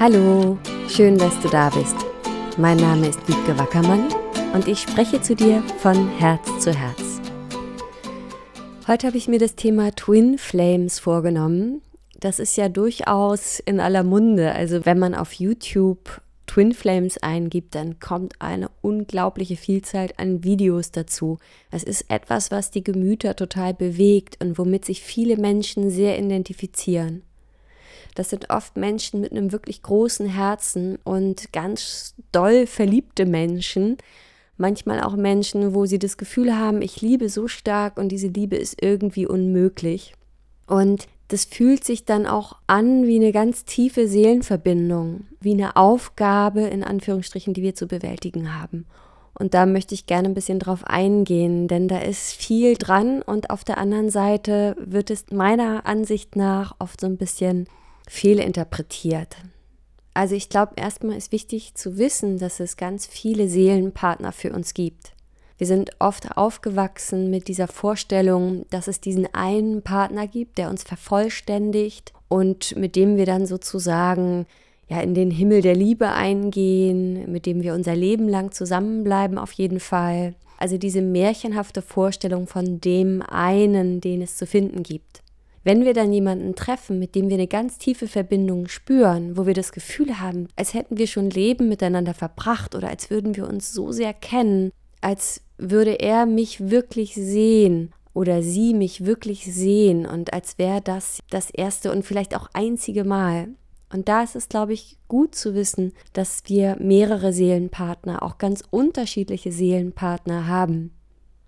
Hallo, schön, dass du da bist. Mein Name ist Wiebke Wackermann und ich spreche zu dir von Herz zu Herz. Heute habe ich mir das Thema Twin Flames vorgenommen. Das ist ja durchaus in aller Munde. Also wenn man auf YouTube Twin Flames eingibt, dann kommt eine unglaubliche Vielzahl an Videos dazu. Es ist etwas, was die Gemüter total bewegt und womit sich viele Menschen sehr identifizieren. Das sind oft Menschen mit einem wirklich großen Herzen und ganz doll verliebte Menschen. Manchmal auch Menschen, wo sie das Gefühl haben, ich liebe so stark und diese Liebe ist irgendwie unmöglich. Und das fühlt sich dann auch an wie eine ganz tiefe Seelenverbindung, wie eine Aufgabe in Anführungsstrichen, die wir zu bewältigen haben. Und da möchte ich gerne ein bisschen drauf eingehen, denn da ist viel dran und auf der anderen Seite wird es meiner Ansicht nach oft so ein bisschen fehlinterpretiert. Also ich glaube, erstmal ist wichtig zu wissen, dass es ganz viele Seelenpartner für uns gibt. Wir sind oft aufgewachsen mit dieser Vorstellung, dass es diesen einen Partner gibt, der uns vervollständigt und mit dem wir dann sozusagen ja in den Himmel der Liebe eingehen, mit dem wir unser Leben lang zusammenbleiben auf jeden Fall. Also diese märchenhafte Vorstellung von dem einen, den es zu finden gibt. Wenn wir dann jemanden treffen, mit dem wir eine ganz tiefe Verbindung spüren, wo wir das Gefühl haben, als hätten wir schon Leben miteinander verbracht oder als würden wir uns so sehr kennen, als würde er mich wirklich sehen oder sie mich wirklich sehen und als wäre das das erste und vielleicht auch einzige Mal. Und da ist es, glaube ich, gut zu wissen, dass wir mehrere Seelenpartner, auch ganz unterschiedliche Seelenpartner haben.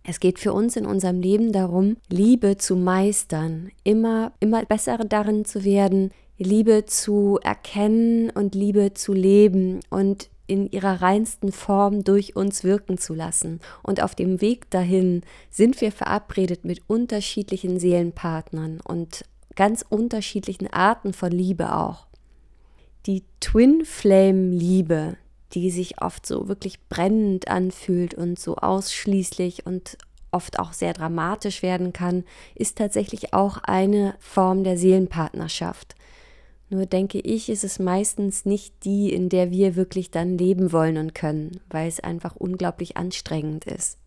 Es geht für uns in unserem Leben darum, Liebe zu meistern, immer, immer besser darin zu werden, Liebe zu erkennen und Liebe zu leben und in ihrer reinsten Form durch uns wirken zu lassen. Und auf dem Weg dahin sind wir verabredet mit unterschiedlichen Seelenpartnern und ganz unterschiedlichen Arten von Liebe auch. Die Twin Flame Liebe, die sich oft so wirklich brennend anfühlt und so ausschließlich und oft auch sehr dramatisch werden kann, ist tatsächlich auch eine Form der Seelenpartnerschaft. Nur denke ich, ist es meistens nicht die, in der wir wirklich dann leben wollen und können, weil es einfach unglaublich anstrengend ist.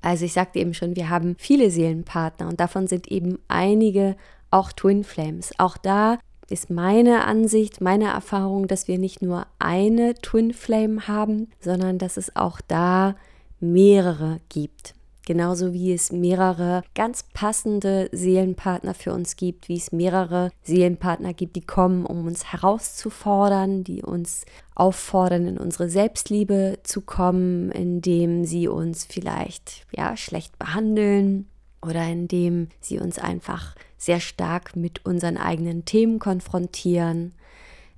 Also ich sagte eben schon, wir haben viele Seelenpartner und davon sind eben einige auch Twin Flames. Auch da ist meine Ansicht, meine Erfahrung, dass wir nicht nur eine Twin Flame haben, sondern dass es auch da mehrere gibt. Genauso wie es mehrere ganz passende Seelenpartner für uns gibt, wie es mehrere Seelenpartner gibt, die kommen, um uns herauszufordern, die uns auffordern, in unsere Selbstliebe zu kommen, indem sie uns vielleicht ja schlecht behandeln oder indem sie uns einfach sehr stark mit unseren eigenen Themen konfrontieren.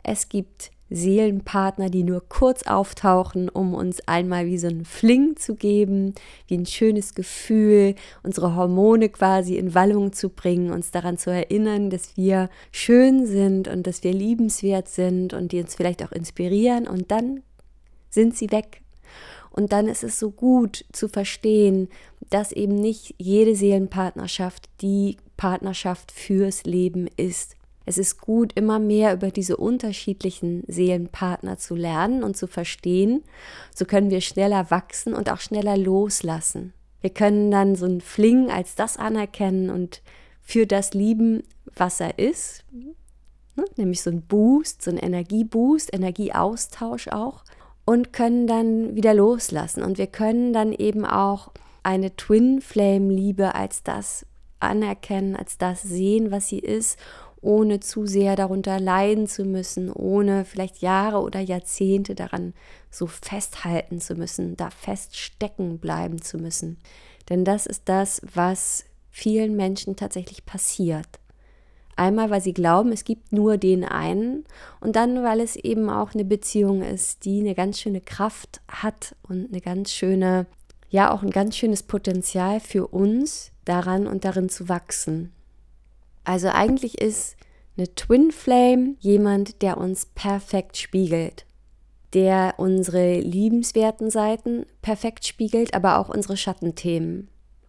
Es gibt Seelenpartner, die nur kurz auftauchen, um uns einmal wie so einen Fling zu geben, wie ein schönes Gefühl, unsere Hormone quasi in Wallung zu bringen, uns daran zu erinnern, dass wir schön sind und dass wir liebenswert sind und die uns vielleicht auch inspirieren und dann sind sie weg. Und dann ist es so gut zu verstehen, dass eben nicht jede Seelenpartnerschaft die Partnerschaft fürs Leben ist. Es ist gut, immer mehr über diese unterschiedlichen Seelenpartner zu lernen und zu verstehen. So können wir schneller wachsen und auch schneller loslassen. Wir können dann so einen Fling als das anerkennen und für das lieben, was er ist. Ne? Nämlich so ein Boost, so ein Energieboost, Energieaustausch auch. Und können dann wieder loslassen. Und wir können dann eben auch eine Twin Flame Liebe als das anerkennen, als das sehen, was sie ist, ohne zu sehr darunter leiden zu müssen, ohne vielleicht Jahre oder Jahrzehnte daran so festhalten zu müssen, da feststecken bleiben zu müssen. Denn das ist das, was vielen Menschen tatsächlich passiert. Einmal, weil sie glauben, es gibt nur den einen und dann, weil es eben auch eine Beziehung ist, die eine ganz schöne Kraft hat und eine ganz schöne, ja, auch ein ganz schönes Potenzial für uns, daran und darin zu wachsen. Also eigentlich ist eine Twin Flame jemand, der uns perfekt spiegelt, der unsere liebenswerten Seiten perfekt spiegelt, aber auch unsere Schattenthemen.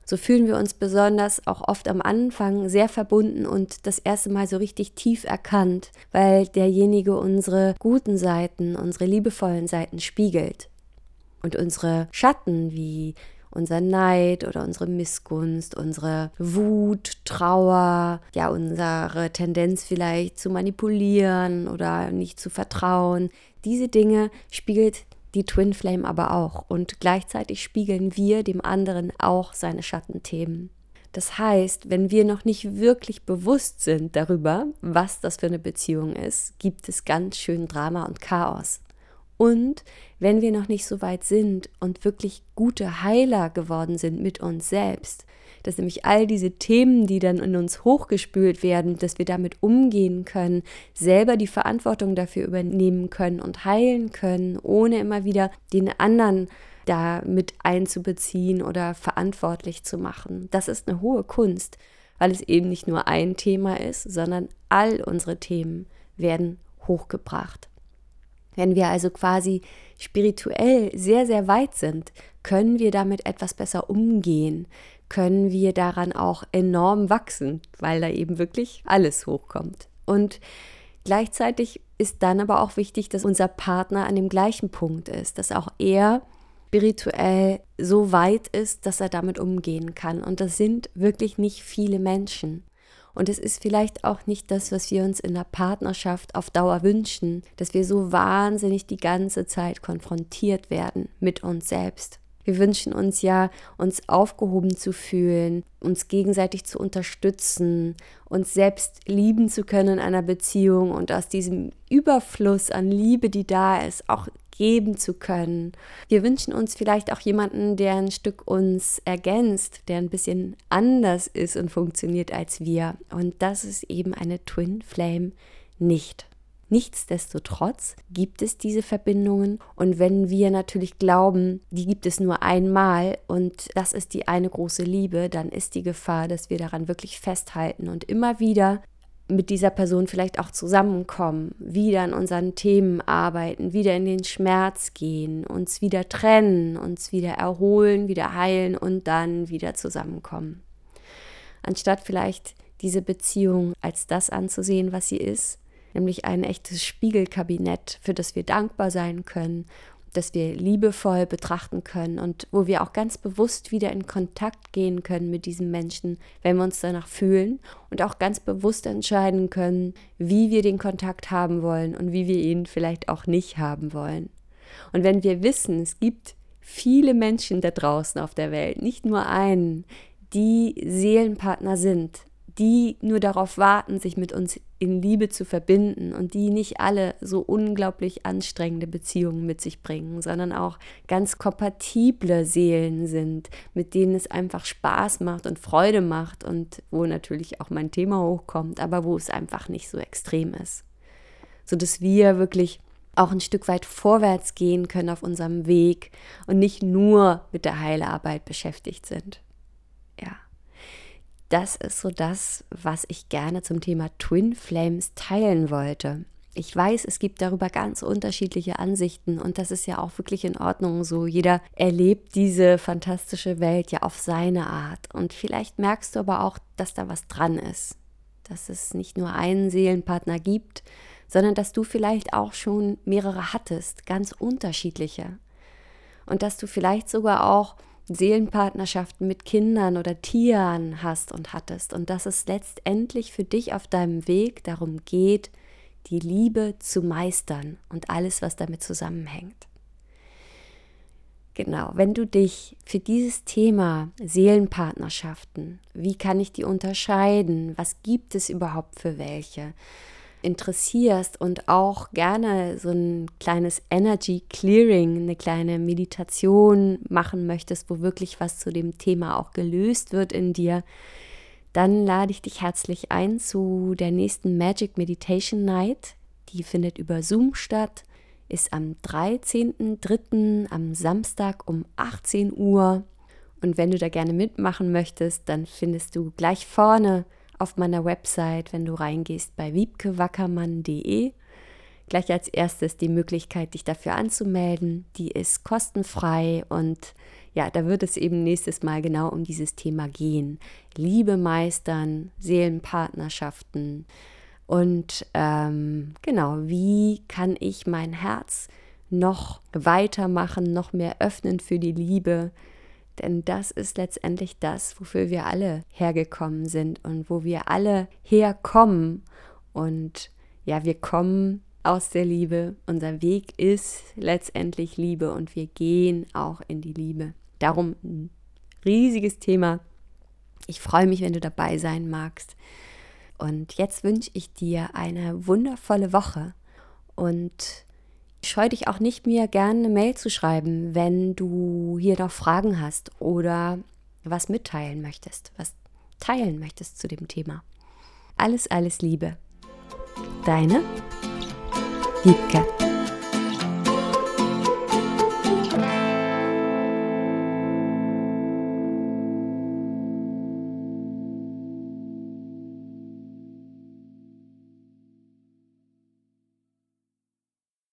So fühlen wir uns besonders auch oft am Anfang sehr verbunden und das erste Mal so richtig tief erkannt, weil derjenige unsere guten Seiten, unsere liebevollen Seiten spiegelt. Und unsere Schatten wie unser Neid oder unsere Missgunst, unsere Wut, Trauer, ja, unsere Tendenz vielleicht zu manipulieren oder nicht zu vertrauen. Diese Dinge spiegelt die Twin Flame aber auch und gleichzeitig spiegeln wir dem anderen auch seine Schattenthemen. Das heißt, wenn wir noch nicht wirklich bewusst sind darüber, was das für eine Beziehung ist, gibt es ganz schön Drama und Chaos. Und wenn wir noch nicht so weit sind und wirklich gute Heiler geworden sind mit uns selbst, dass nämlich all diese Themen, die dann in uns hochgespült werden, dass wir damit umgehen können, selber die Verantwortung dafür übernehmen können und heilen können, ohne immer wieder den anderen da mit einzubeziehen oder verantwortlich zu machen. Das ist eine hohe Kunst, weil es eben nicht nur ein Thema ist, sondern all unsere Themen werden hochgebracht. Wenn wir also quasi spirituell sehr, sehr weit sind, können wir damit etwas besser umgehen, können wir daran auch enorm wachsen, weil da eben wirklich alles hochkommt. Und gleichzeitig ist dann aber auch wichtig, dass unser Partner an dem gleichen Punkt ist, dass auch er spirituell so weit ist, dass er damit umgehen kann. Und das sind wirklich nicht viele Menschen. Und es ist vielleicht auch nicht das, was wir uns in der Partnerschaft auf Dauer wünschen, dass wir so wahnsinnig die ganze Zeit konfrontiert werden mit uns selbst. Wir wünschen uns ja, uns aufgehoben zu fühlen, uns gegenseitig zu unterstützen, uns selbst lieben zu können in einer Beziehung und aus diesem Überfluss an Liebe, die da ist, auch geben zu können. Wir wünschen uns vielleicht auch jemanden, der ein Stück uns ergänzt, der ein bisschen anders ist und funktioniert als wir. Und das ist eben eine Twin Flame nicht. Nichtsdestotrotz gibt es diese Verbindungen und wenn wir natürlich glauben, die gibt es nur einmal und das ist die eine große Liebe, dann ist die Gefahr, dass wir daran wirklich festhalten und immer wieder mit dieser Person vielleicht auch zusammenkommen, wieder an unseren Themen arbeiten, wieder in den Schmerz gehen, uns wieder trennen, uns wieder erholen, wieder heilen und dann wieder zusammenkommen. Anstatt vielleicht diese Beziehung als das anzusehen, was sie ist, nämlich ein echtes Spiegelkabinett, für das wir dankbar sein können das wir liebevoll betrachten können und wo wir auch ganz bewusst wieder in Kontakt gehen können mit diesem Menschen, wenn wir uns danach fühlen und auch ganz bewusst entscheiden können, wie wir den Kontakt haben wollen und wie wir ihn vielleicht auch nicht haben wollen. Und wenn wir wissen, es gibt viele Menschen da draußen auf der Welt, nicht nur einen, die Seelenpartner sind, die nur darauf warten, sich mit uns in Liebe zu verbinden und die nicht alle so unglaublich anstrengende Beziehungen mit sich bringen, sondern auch ganz kompatible Seelen sind, mit denen es einfach Spaß macht und Freude macht und wo natürlich auch mein Thema hochkommt, aber wo es einfach nicht so extrem ist. Sodass wir wirklich auch ein Stück weit vorwärts gehen können auf unserem Weg und nicht nur mit der Heilarbeit beschäftigt sind. Das ist so das, was ich gerne zum Thema Twin Flames teilen wollte. Ich weiß, es gibt darüber ganz unterschiedliche Ansichten und das ist ja auch wirklich in Ordnung so. Jeder erlebt diese fantastische Welt ja auf seine Art. Und vielleicht merkst du aber auch, dass da was dran ist. Dass es nicht nur einen Seelenpartner gibt, sondern dass du vielleicht auch schon mehrere hattest, ganz unterschiedliche. Und dass du vielleicht sogar auch Seelenpartnerschaften mit Kindern oder Tieren hast und hattest. Und dass es letztendlich für dich auf deinem Weg darum geht, die Liebe zu meistern und alles, was damit zusammenhängt. Genau, wenn du dich für dieses Thema Seelenpartnerschaften, wie kann ich die unterscheiden, was gibt es überhaupt für welche, interessierst und auch gerne so ein kleines Energy Clearing, eine kleine Meditation machen möchtest, wo wirklich was zu dem Thema auch gelöst wird in dir, dann lade ich dich herzlich ein zu der nächsten Magic Meditation Night. Die findet über Zoom statt, ist am 13.03. am Samstag um 18 Uhr. Und wenn du da gerne mitmachen möchtest, dann findest du gleich vorne auf meiner Website, wenn du reingehst bei wiebkewackermann.de. Gleich als erstes die Möglichkeit, dich dafür anzumelden. Die ist kostenfrei und ja, da wird es eben nächstes Mal genau um dieses Thema gehen. Liebe meistern, Seelenpartnerschaften und ähm, genau, wie kann ich mein Herz noch weitermachen, noch mehr öffnen für die Liebe? Denn das ist letztendlich das, wofür wir alle hergekommen sind und wo wir alle herkommen. Und ja, wir kommen aus der Liebe. Unser Weg ist letztendlich Liebe und wir gehen auch in die Liebe. Darum ein riesiges Thema. Ich freue mich, wenn du dabei sein magst. Und jetzt wünsche ich dir eine wundervolle Woche und scheue dich auch nicht, mir gerne eine Mail zu schreiben, wenn du hier noch Fragen hast oder was mitteilen möchtest, was teilen möchtest zu dem Thema. Alles, alles Liebe. Deine Wiebke.